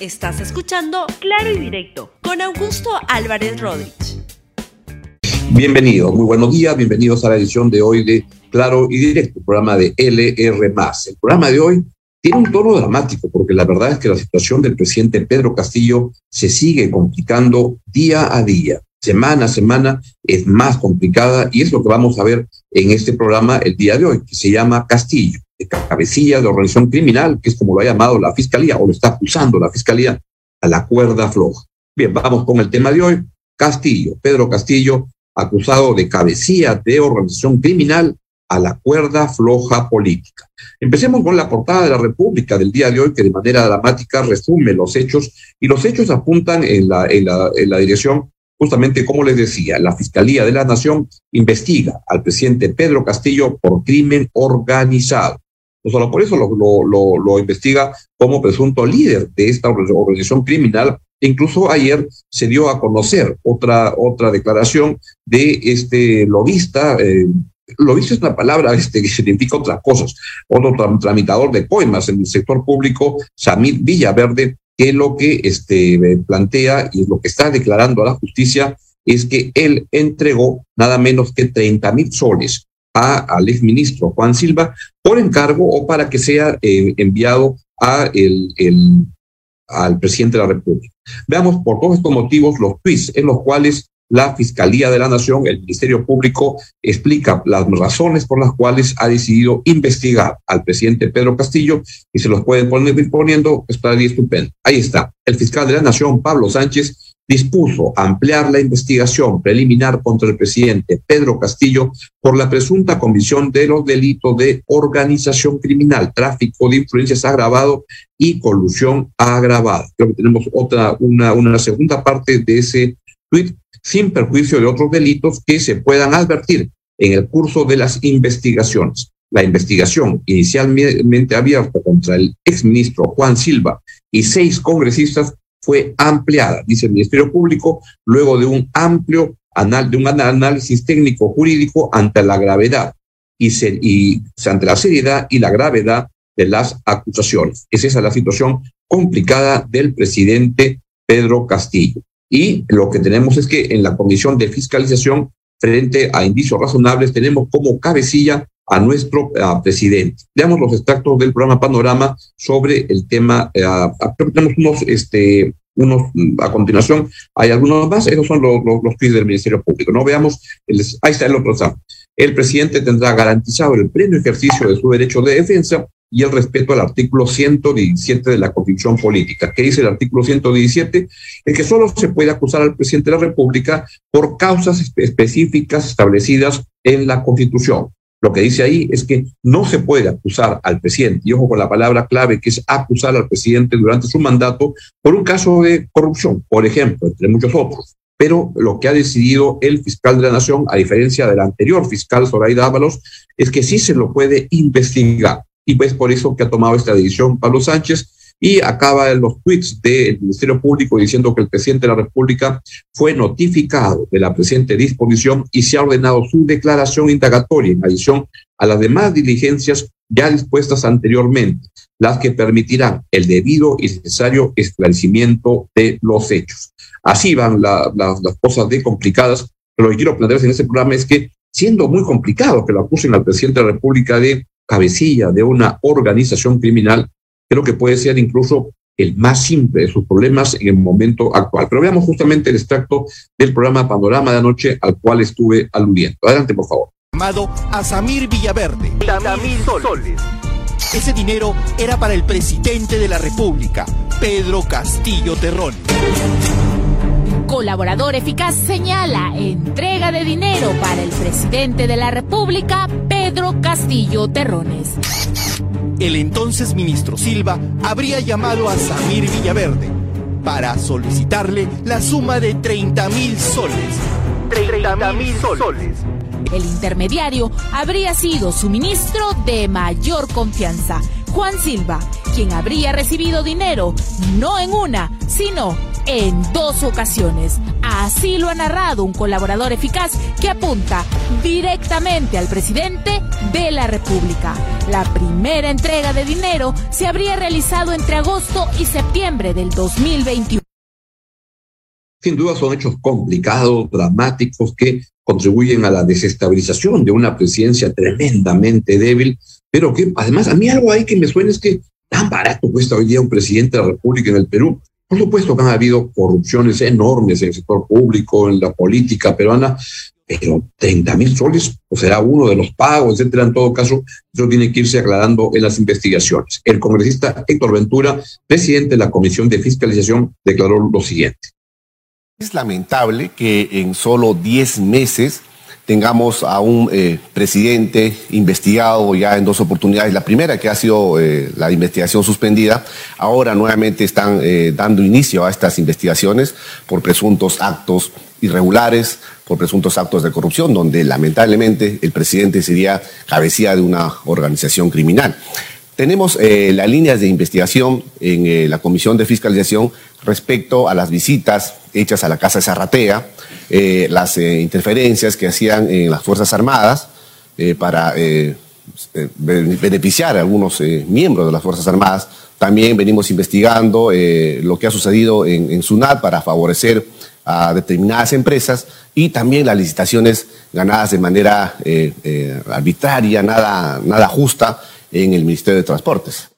Estás escuchando Claro y Directo con Augusto Álvarez Rodríguez. Bienvenidos, muy buenos días, bienvenidos a la edición de hoy de Claro y Directo, programa de LR. El programa de hoy tiene un tono dramático porque la verdad es que la situación del presidente Pedro Castillo se sigue complicando día a día, semana a semana es más complicada y es lo que vamos a ver en este programa el día de hoy, que se llama Castillo cabecilla de organización criminal, que es como lo ha llamado la fiscalía, o lo está acusando la fiscalía, a la cuerda floja. Bien, vamos con el tema de hoy. Castillo, Pedro Castillo, acusado de cabecilla de organización criminal a la cuerda floja política. Empecemos con la portada de la República del día de hoy, que de manera dramática resume los hechos, y los hechos apuntan en la, en la, en la dirección justamente como les decía, la Fiscalía de la Nación investiga al presidente Pedro Castillo por crimen organizado. No solo por eso lo, lo, investiga como presunto líder de esta organización criminal. Incluso ayer se dio a conocer otra, otra declaración de este lobista. Eh, lobista es una palabra este, que significa otras cosas. Otro tramitador de coimas en el sector público, Samir Villaverde, que lo que este, plantea y lo que está declarando a la justicia es que él entregó nada menos que 30 mil soles al exministro Juan Silva por encargo o para que sea eh, enviado a el, el, al presidente de la República. Veamos por todos estos motivos los tweets en los cuales la Fiscalía de la Nación, el Ministerio Público, explica las razones por las cuales ha decidido investigar al presidente Pedro Castillo y se los pueden poner poniendo, está ahí estupendo. Ahí está. El fiscal de la Nación, Pablo Sánchez, dispuso ampliar la investigación preliminar contra el presidente Pedro Castillo por la presunta comisión de los delitos de organización criminal, tráfico de influencias agravado y colusión agravada. Creo que tenemos otra, una, una segunda parte de ese tweet sin perjuicio de otros delitos que se puedan advertir en el curso de las investigaciones. La investigación inicialmente abierta contra el exministro Juan Silva y seis congresistas fue ampliada, dice el Ministerio Público, luego de un amplio anal, de un análisis técnico jurídico ante la gravedad y, y ante la seriedad y la gravedad de las acusaciones. Es esa la situación complicada del presidente Pedro Castillo. Y lo que tenemos es que en la comisión de fiscalización, frente a indicios razonables, tenemos como cabecilla a nuestro presidente. Veamos los extractos del programa Panorama sobre el tema. Eh, tenemos unos, este, unos, mm, a continuación, hay algunos más, esos son los, los, del Ministerio Público. No veamos, ahí está el otro. El presidente tendrá garantizado el pleno ejercicio de su derecho de defensa y el respeto al artículo 117 de la Constitución Política. ¿Qué dice el artículo 117? Es que solo se puede acusar al presidente de la República por causas específicas establecidas en la Constitución. Lo que dice ahí es que no se puede acusar al presidente, y ojo con la palabra clave que es acusar al presidente durante su mandato por un caso de corrupción, por ejemplo, entre muchos otros. Pero lo que ha decidido el fiscal de la Nación, a diferencia del anterior fiscal Zoraida Ábalos, es que sí se lo puede investigar. Y pues por eso que ha tomado esta decisión Pablo Sánchez, y acaba en los tweets del Ministerio Público diciendo que el presidente de la República fue notificado de la presente disposición y se ha ordenado su declaración indagatoria en adición a las demás diligencias ya dispuestas anteriormente, las que permitirán el debido y necesario esclarecimiento de los hechos. Así van las cosas de complicadas, pero lo que quiero plantear en este programa es que siendo muy complicado que lo acusen al presidente de la República de cabecilla de una organización criminal, creo que puede ser incluso el más simple de sus problemas en el momento actual. Pero veamos justamente el extracto del programa Panorama de Anoche al cual estuve aludiendo. Adelante, por favor. Llamado a Samir Villaverde. Samir soles. Ese dinero era para el presidente de la República, Pedro Castillo Terrón. Colaborador eficaz señala entrega de dinero para el presidente de la República, Pedro Castillo Terrones el entonces ministro Silva habría llamado a Samir Villaverde para solicitarle la suma de 30 mil soles. 30 mil soles. El intermediario habría sido su ministro de mayor confianza, Juan Silva, quien habría recibido dinero no en una, sino en dos ocasiones. Así lo ha narrado un colaborador eficaz que apunta directamente al presidente de la República. La primera entrega de dinero se habría realizado entre agosto y septiembre del 2021. Sin duda son hechos complicados, dramáticos, que contribuyen a la desestabilización de una presidencia tremendamente débil, pero que además a mí algo hay que me suena es que tan barato cuesta hoy día un presidente de la República en el Perú. Por supuesto que han habido corrupciones enormes en el sector público, en la política peruana, pero 30 mil soles será uno de los pagos, etcétera. En todo caso, eso tiene que irse aclarando en las investigaciones. El congresista Héctor Ventura, presidente de la Comisión de Fiscalización, declaró lo siguiente. Es lamentable que en solo 10 meses tengamos a un eh, presidente investigado ya en dos oportunidades. La primera, que ha sido eh, la investigación suspendida, ahora nuevamente están eh, dando inicio a estas investigaciones por presuntos actos irregulares, por presuntos actos de corrupción, donde lamentablemente el presidente sería cabecilla de una organización criminal. Tenemos las líneas de investigación en la Comisión de Fiscalización respecto a las visitas hechas a la Casa de Zarratea, eh, las interferencias que hacían en las Fuerzas Armadas para beneficiar a algunos miembros de las Fuerzas Armadas. También venimos investigando lo que ha sucedido en, en SUNAT para favorecer a determinadas empresas y también las licitaciones ganadas de manera arbitraria, nada, nada justa en el Ministerio de Transportes.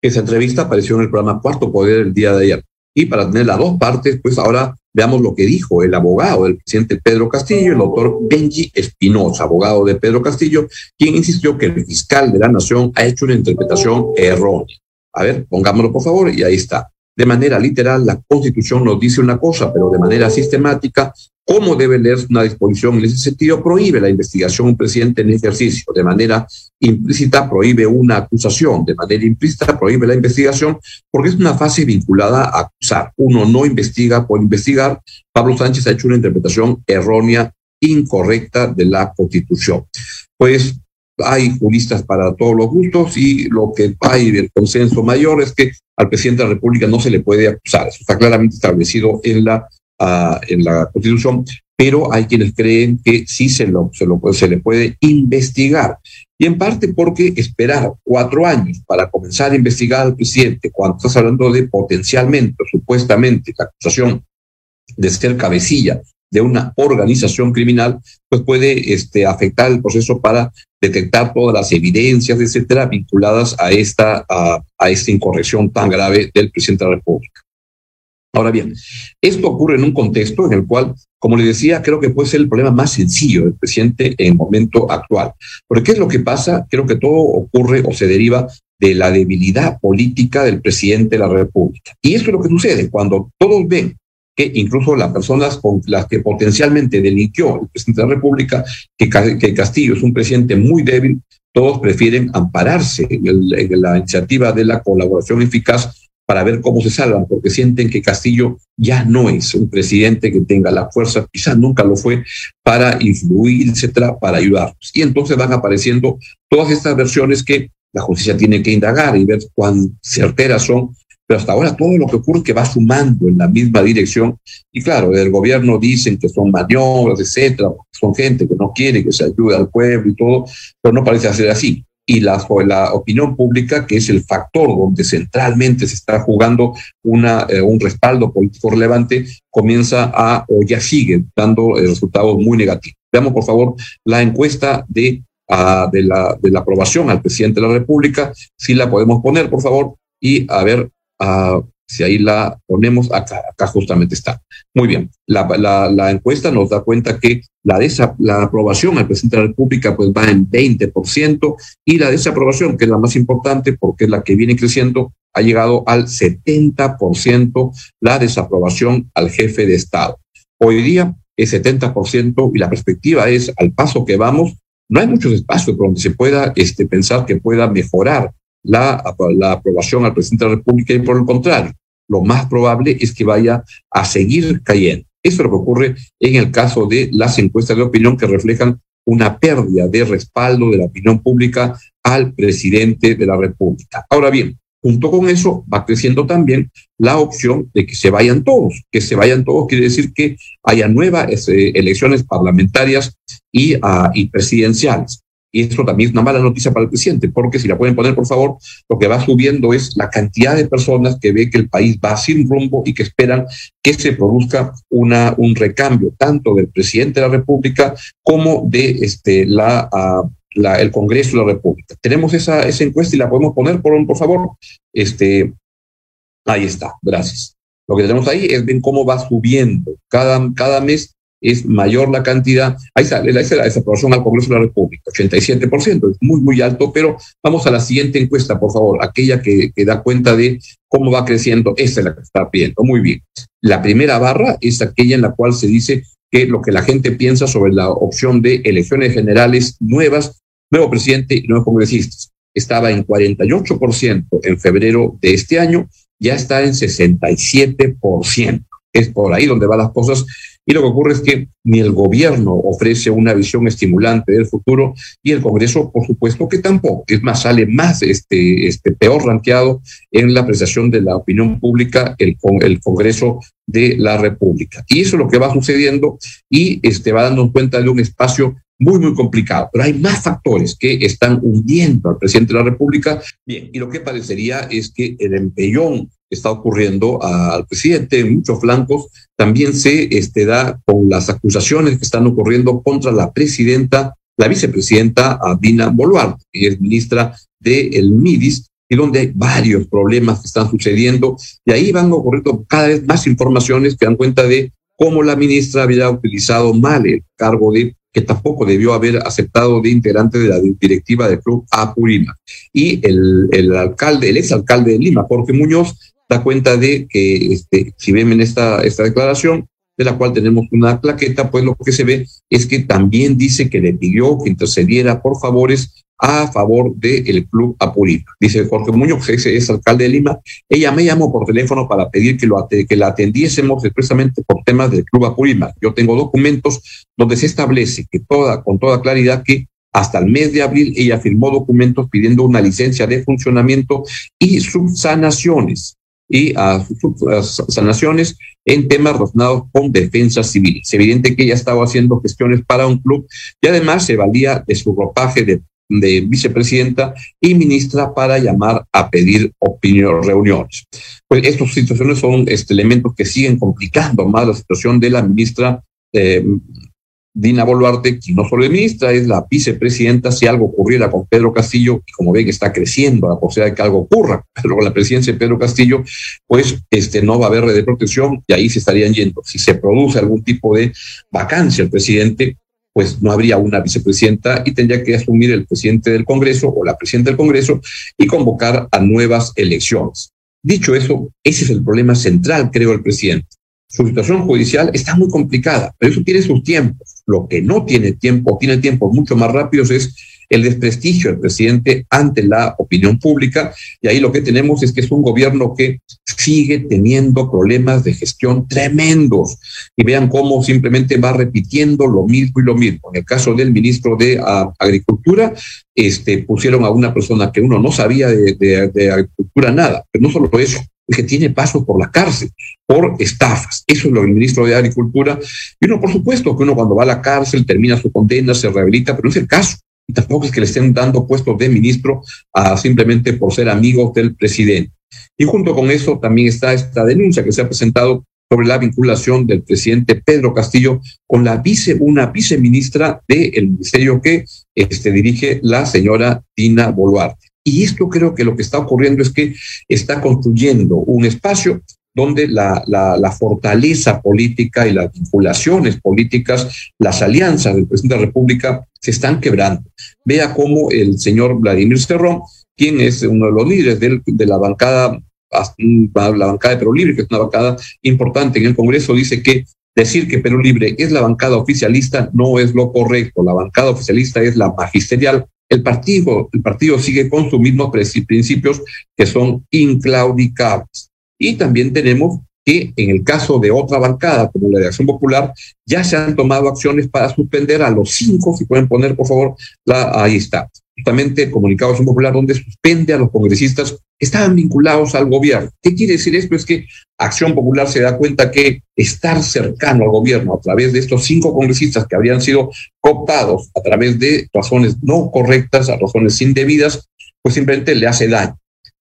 Esa entrevista apareció en el programa Cuarto Poder el día de ayer. Y para tener las dos partes, pues ahora veamos lo que dijo el abogado del presidente Pedro Castillo, el doctor Benji Espinosa, abogado de Pedro Castillo, quien insistió que el fiscal de la Nación ha hecho una interpretación errónea. A ver, pongámoslo por favor, y ahí está. De manera literal, la Constitución nos dice una cosa, pero de manera sistemática ¿Cómo debe leerse una disposición en ese sentido? Prohíbe la investigación un presidente en ejercicio. De manera implícita prohíbe una acusación. De manera implícita prohíbe la investigación porque es una fase vinculada a acusar. Uno no investiga por investigar. Pablo Sánchez ha hecho una interpretación errónea, incorrecta de la Constitución. Pues hay juristas para todos los gustos y lo que hay del consenso mayor es que al presidente de la República no se le puede acusar. Eso está claramente establecido en la en la Constitución, pero hay quienes creen que sí se, lo, se, lo, se le puede investigar. Y en parte porque esperar cuatro años para comenzar a investigar al presidente, cuando estás hablando de potencialmente supuestamente la acusación de ser cabecilla de una organización criminal, pues puede este, afectar el proceso para detectar todas las evidencias, etcétera, vinculadas a esta, a, a esta incorrección tan grave del presidente de la República. Ahora bien, esto ocurre en un contexto en el cual, como le decía, creo que puede ser el problema más sencillo del presidente en el momento actual. Porque ¿qué es lo que pasa? Creo que todo ocurre o se deriva de la debilidad política del presidente de la República. Y eso es lo que sucede cuando todos ven que incluso las personas con las que potencialmente delinquió el presidente de la República, que, Castillo es un presidente muy débil, todos prefieren ampararse en la iniciativa de la colaboración eficaz para ver cómo se salvan, porque sienten que Castillo ya no es un presidente que tenga la fuerza, quizás nunca lo fue, para influir, etcétera, para ayudarlos. Y entonces van apareciendo todas estas versiones que la justicia tiene que indagar y ver cuán certeras son, pero hasta ahora todo lo que ocurre es que va sumando en la misma dirección. Y claro, del gobierno dicen que son maniobras, etcétera, son gente que no quiere que se ayude al pueblo y todo, pero no parece ser así y la, opinión pública, que es el factor donde centralmente se está jugando una, eh, un respaldo político relevante, comienza a o ya sigue dando eh, resultados muy negativos. Veamos, por favor, la encuesta de, uh, de, la, de la aprobación al presidente de la República, si la podemos poner, por favor, y a ver uh, si ahí la ponemos, acá, acá justamente está. Muy bien, la, encuesta nos da cuenta que la, desa, aprobación al presidente de la República pues va en 20% y la desaprobación, que es la más importante porque es la que viene creciendo, ha llegado al 70% la desaprobación al jefe de Estado. Hoy día es 70% y la perspectiva es, al paso que vamos, no hay muchos espacios donde se pueda este, pensar que pueda mejorar la, la aprobación al presidente de la República y por el contrario, lo más probable es que vaya a seguir cayendo. Eso es lo que ocurre en el caso de las encuestas de opinión que reflejan una pérdida de respaldo de la opinión pública al presidente de la República. Ahora bien, Junto con eso va creciendo también la opción de que se vayan todos. Que se vayan todos quiere decir que haya nuevas eh, elecciones parlamentarias y, uh, y presidenciales. Y eso también es una mala noticia para el presidente, porque si la pueden poner, por favor, lo que va subiendo es la cantidad de personas que ve que el país va sin rumbo y que esperan que se produzca una, un recambio, tanto del presidente de la República como de este, la, uh, la, el Congreso de la República. Tenemos esa, esa encuesta y la podemos poner, por, por favor. Este, ahí está, gracias. Lo que tenemos ahí es ver cómo va subiendo cada, cada mes es mayor la cantidad. Ahí sale la, esa aprobación al Congreso de la República, 87%, es muy, muy alto, pero vamos a la siguiente encuesta, por favor, aquella que, que da cuenta de cómo va creciendo. Esa es la que está pidiendo. Muy bien. La primera barra es aquella en la cual se dice que lo que la gente piensa sobre la opción de elecciones generales nuevas, nuevo presidente y nuevos congresistas. Estaba en 48% en febrero de este año, ya está en 67%. Es por ahí donde van las cosas y lo que ocurre es que ni el gobierno ofrece una visión estimulante del futuro y el Congreso, por supuesto, que tampoco. Es más, sale más este, este peor ranqueado en la apreciación de la opinión pública el, el Congreso de la República. Y eso es lo que va sucediendo y este, va dando cuenta de un espacio muy, muy complicado. Pero hay más factores que están hundiendo al presidente de la República. Bien, y lo que parecería es que el empellón está ocurriendo al presidente en muchos flancos también se este, da con las acusaciones que están ocurriendo contra la presidenta, la vicepresidenta Dina Boluarte, que es ministra del el MIDIS, y donde hay varios problemas que están sucediendo, y ahí van ocurriendo cada vez más informaciones que dan cuenta de cómo la ministra había utilizado mal el cargo de que tampoco debió haber aceptado de integrante de la directiva del Club Apurima. Y el, el alcalde, el exalcalde de Lima, Jorge Muñoz, da cuenta de que, este, si ven en esta, esta declaración, de la cual tenemos una plaqueta, pues lo que se ve es que también dice que le pidió que intercediera por favores a favor del Club Apurima. Dice Jorge Muñoz, ese es alcalde de Lima. Ella me llamó por teléfono para pedir que, lo, que la atendiésemos expresamente por temas del Club Apurima. Yo tengo documentos donde se establece que toda, con toda claridad que hasta el mes de abril ella firmó documentos pidiendo una licencia de funcionamiento y subsanaciones y a, sanaciones en temas relacionados con defensa civil. Es evidente que ella estaba haciendo gestiones para un club y además se valía de su ropaje de, de vicepresidenta y ministra para llamar a pedir opinión, reuniones. Pues estas situaciones son este, elementos que siguen complicando más la situación de la ministra eh, Dina Boluarte, quien no solo es ministra, es la vicepresidenta. Si algo ocurriera con Pedro Castillo, y como ven, está creciendo la posibilidad de que algo ocurra, pero con la presidencia de Pedro Castillo, pues este, no va a haber red de protección y ahí se estarían yendo. Si se produce algún tipo de vacancia el presidente, pues no habría una vicepresidenta y tendría que asumir el presidente del Congreso o la presidenta del Congreso y convocar a nuevas elecciones. Dicho eso, ese es el problema central, creo, el presidente. Su situación judicial está muy complicada, pero eso tiene sus tiempos. Lo que no tiene tiempo, tiene tiempos mucho más rápidos es el desprestigio del presidente ante la opinión pública. Y ahí lo que tenemos es que es un gobierno que sigue teniendo problemas de gestión tremendos. Y vean cómo simplemente va repitiendo lo mismo y lo mismo. En el caso del ministro de uh, Agricultura, este, pusieron a una persona que uno no sabía de, de agricultura nada, pero no solo eso, que tiene paso por la cárcel, por estafas. Eso es lo del ministro de Agricultura. Y uno, por supuesto, que uno cuando va a la cárcel termina su condena, se rehabilita, pero no es el caso. Y tampoco es que le estén dando puestos de ministro simplemente por ser amigos del presidente. Y junto con eso también está esta denuncia que se ha presentado sobre la vinculación del presidente Pedro Castillo con la vice, una viceministra del ministerio que este, dirige la señora Dina Boluarte. Y esto creo que lo que está ocurriendo es que está construyendo un espacio donde la, fortaleza política y las vinculaciones políticas, las alianzas del presidente de la República se están quebrando. Vea cómo el señor Vladimir Cerrón, quien es uno de los líderes de, de la bancada, la bancada de Perú Libre, que es una bancada importante en el Congreso, dice que decir que Perú Libre es la bancada oficialista no es lo correcto. La bancada oficialista es la magisterial el partido, el partido sigue con sus mismos principios que son inclaudicables. Y también tenemos que en el caso de otra bancada, como la de Acción Popular, ya se han tomado acciones para suspender a los cinco, si pueden poner por favor, la, ahí está. Justamente comunicado de Popular donde suspende a los congresistas que estaban vinculados al gobierno. ¿Qué quiere decir esto? Es que Acción Popular se da cuenta que estar cercano al gobierno a través de estos cinco congresistas que habrían sido cooptados a través de razones no correctas, a razones indebidas, pues simplemente le hace daño.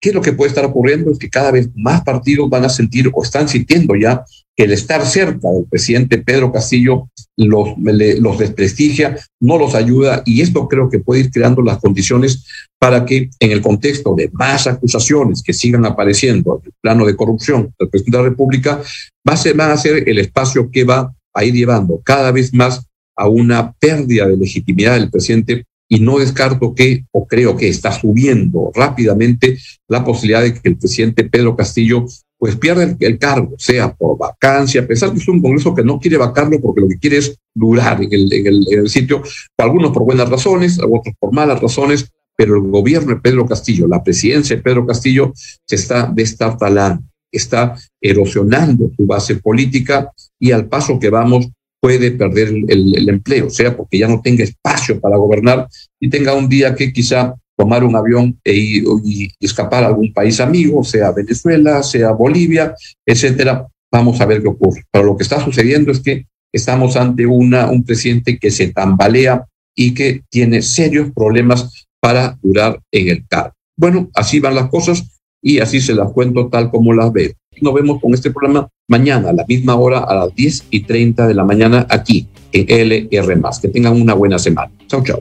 ¿Qué es lo que puede estar ocurriendo? Es que cada vez más partidos van a sentir o están sintiendo ya que el estar cerca del presidente Pedro Castillo los, desprestigia, no los ayuda y esto creo que puede ir creando las condiciones para que en el contexto de más acusaciones que sigan apareciendo en el plano de corrupción del presidente de la República, va a ser, van a ser el espacio que va a ir llevando cada vez más a una pérdida de legitimidad del presidente y no descarto que, o creo que está subiendo rápidamente la posibilidad de que el presidente Pedro Castillo pues pierda el, cargo, sea por vacancia, a pesar que es un Congreso que no quiere vacarlo porque lo que quiere es durar en el, en el, sitio, algunos por buenas razones, otros por malas razones, pero el gobierno de Pedro Castillo, la presidencia de Pedro Castillo se está destartalando, está erosionando su base política y al paso que vamos puede perder el, empleo, sea porque ya no tenga espacio para gobernar y tenga un día que quizá tomar un avión e ir, y escapar a algún país amigo, sea Venezuela, sea Bolivia, etcétera. Vamos a ver qué ocurre. Pero lo que está sucediendo es que estamos ante una, un presidente que se tambalea y que tiene serios problemas para durar en el cargo. Bueno, así van las cosas y así se las cuento tal como las veo. Nos vemos con este programa mañana a la misma hora, a las 10 y 30 de la mañana, aquí en LR. Que tengan una buena semana. Chao, chao.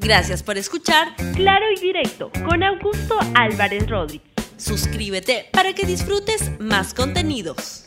Gracias por escuchar Claro y Directo con Augusto Álvarez Rodríguez. Suscríbete para que disfrutes más contenidos.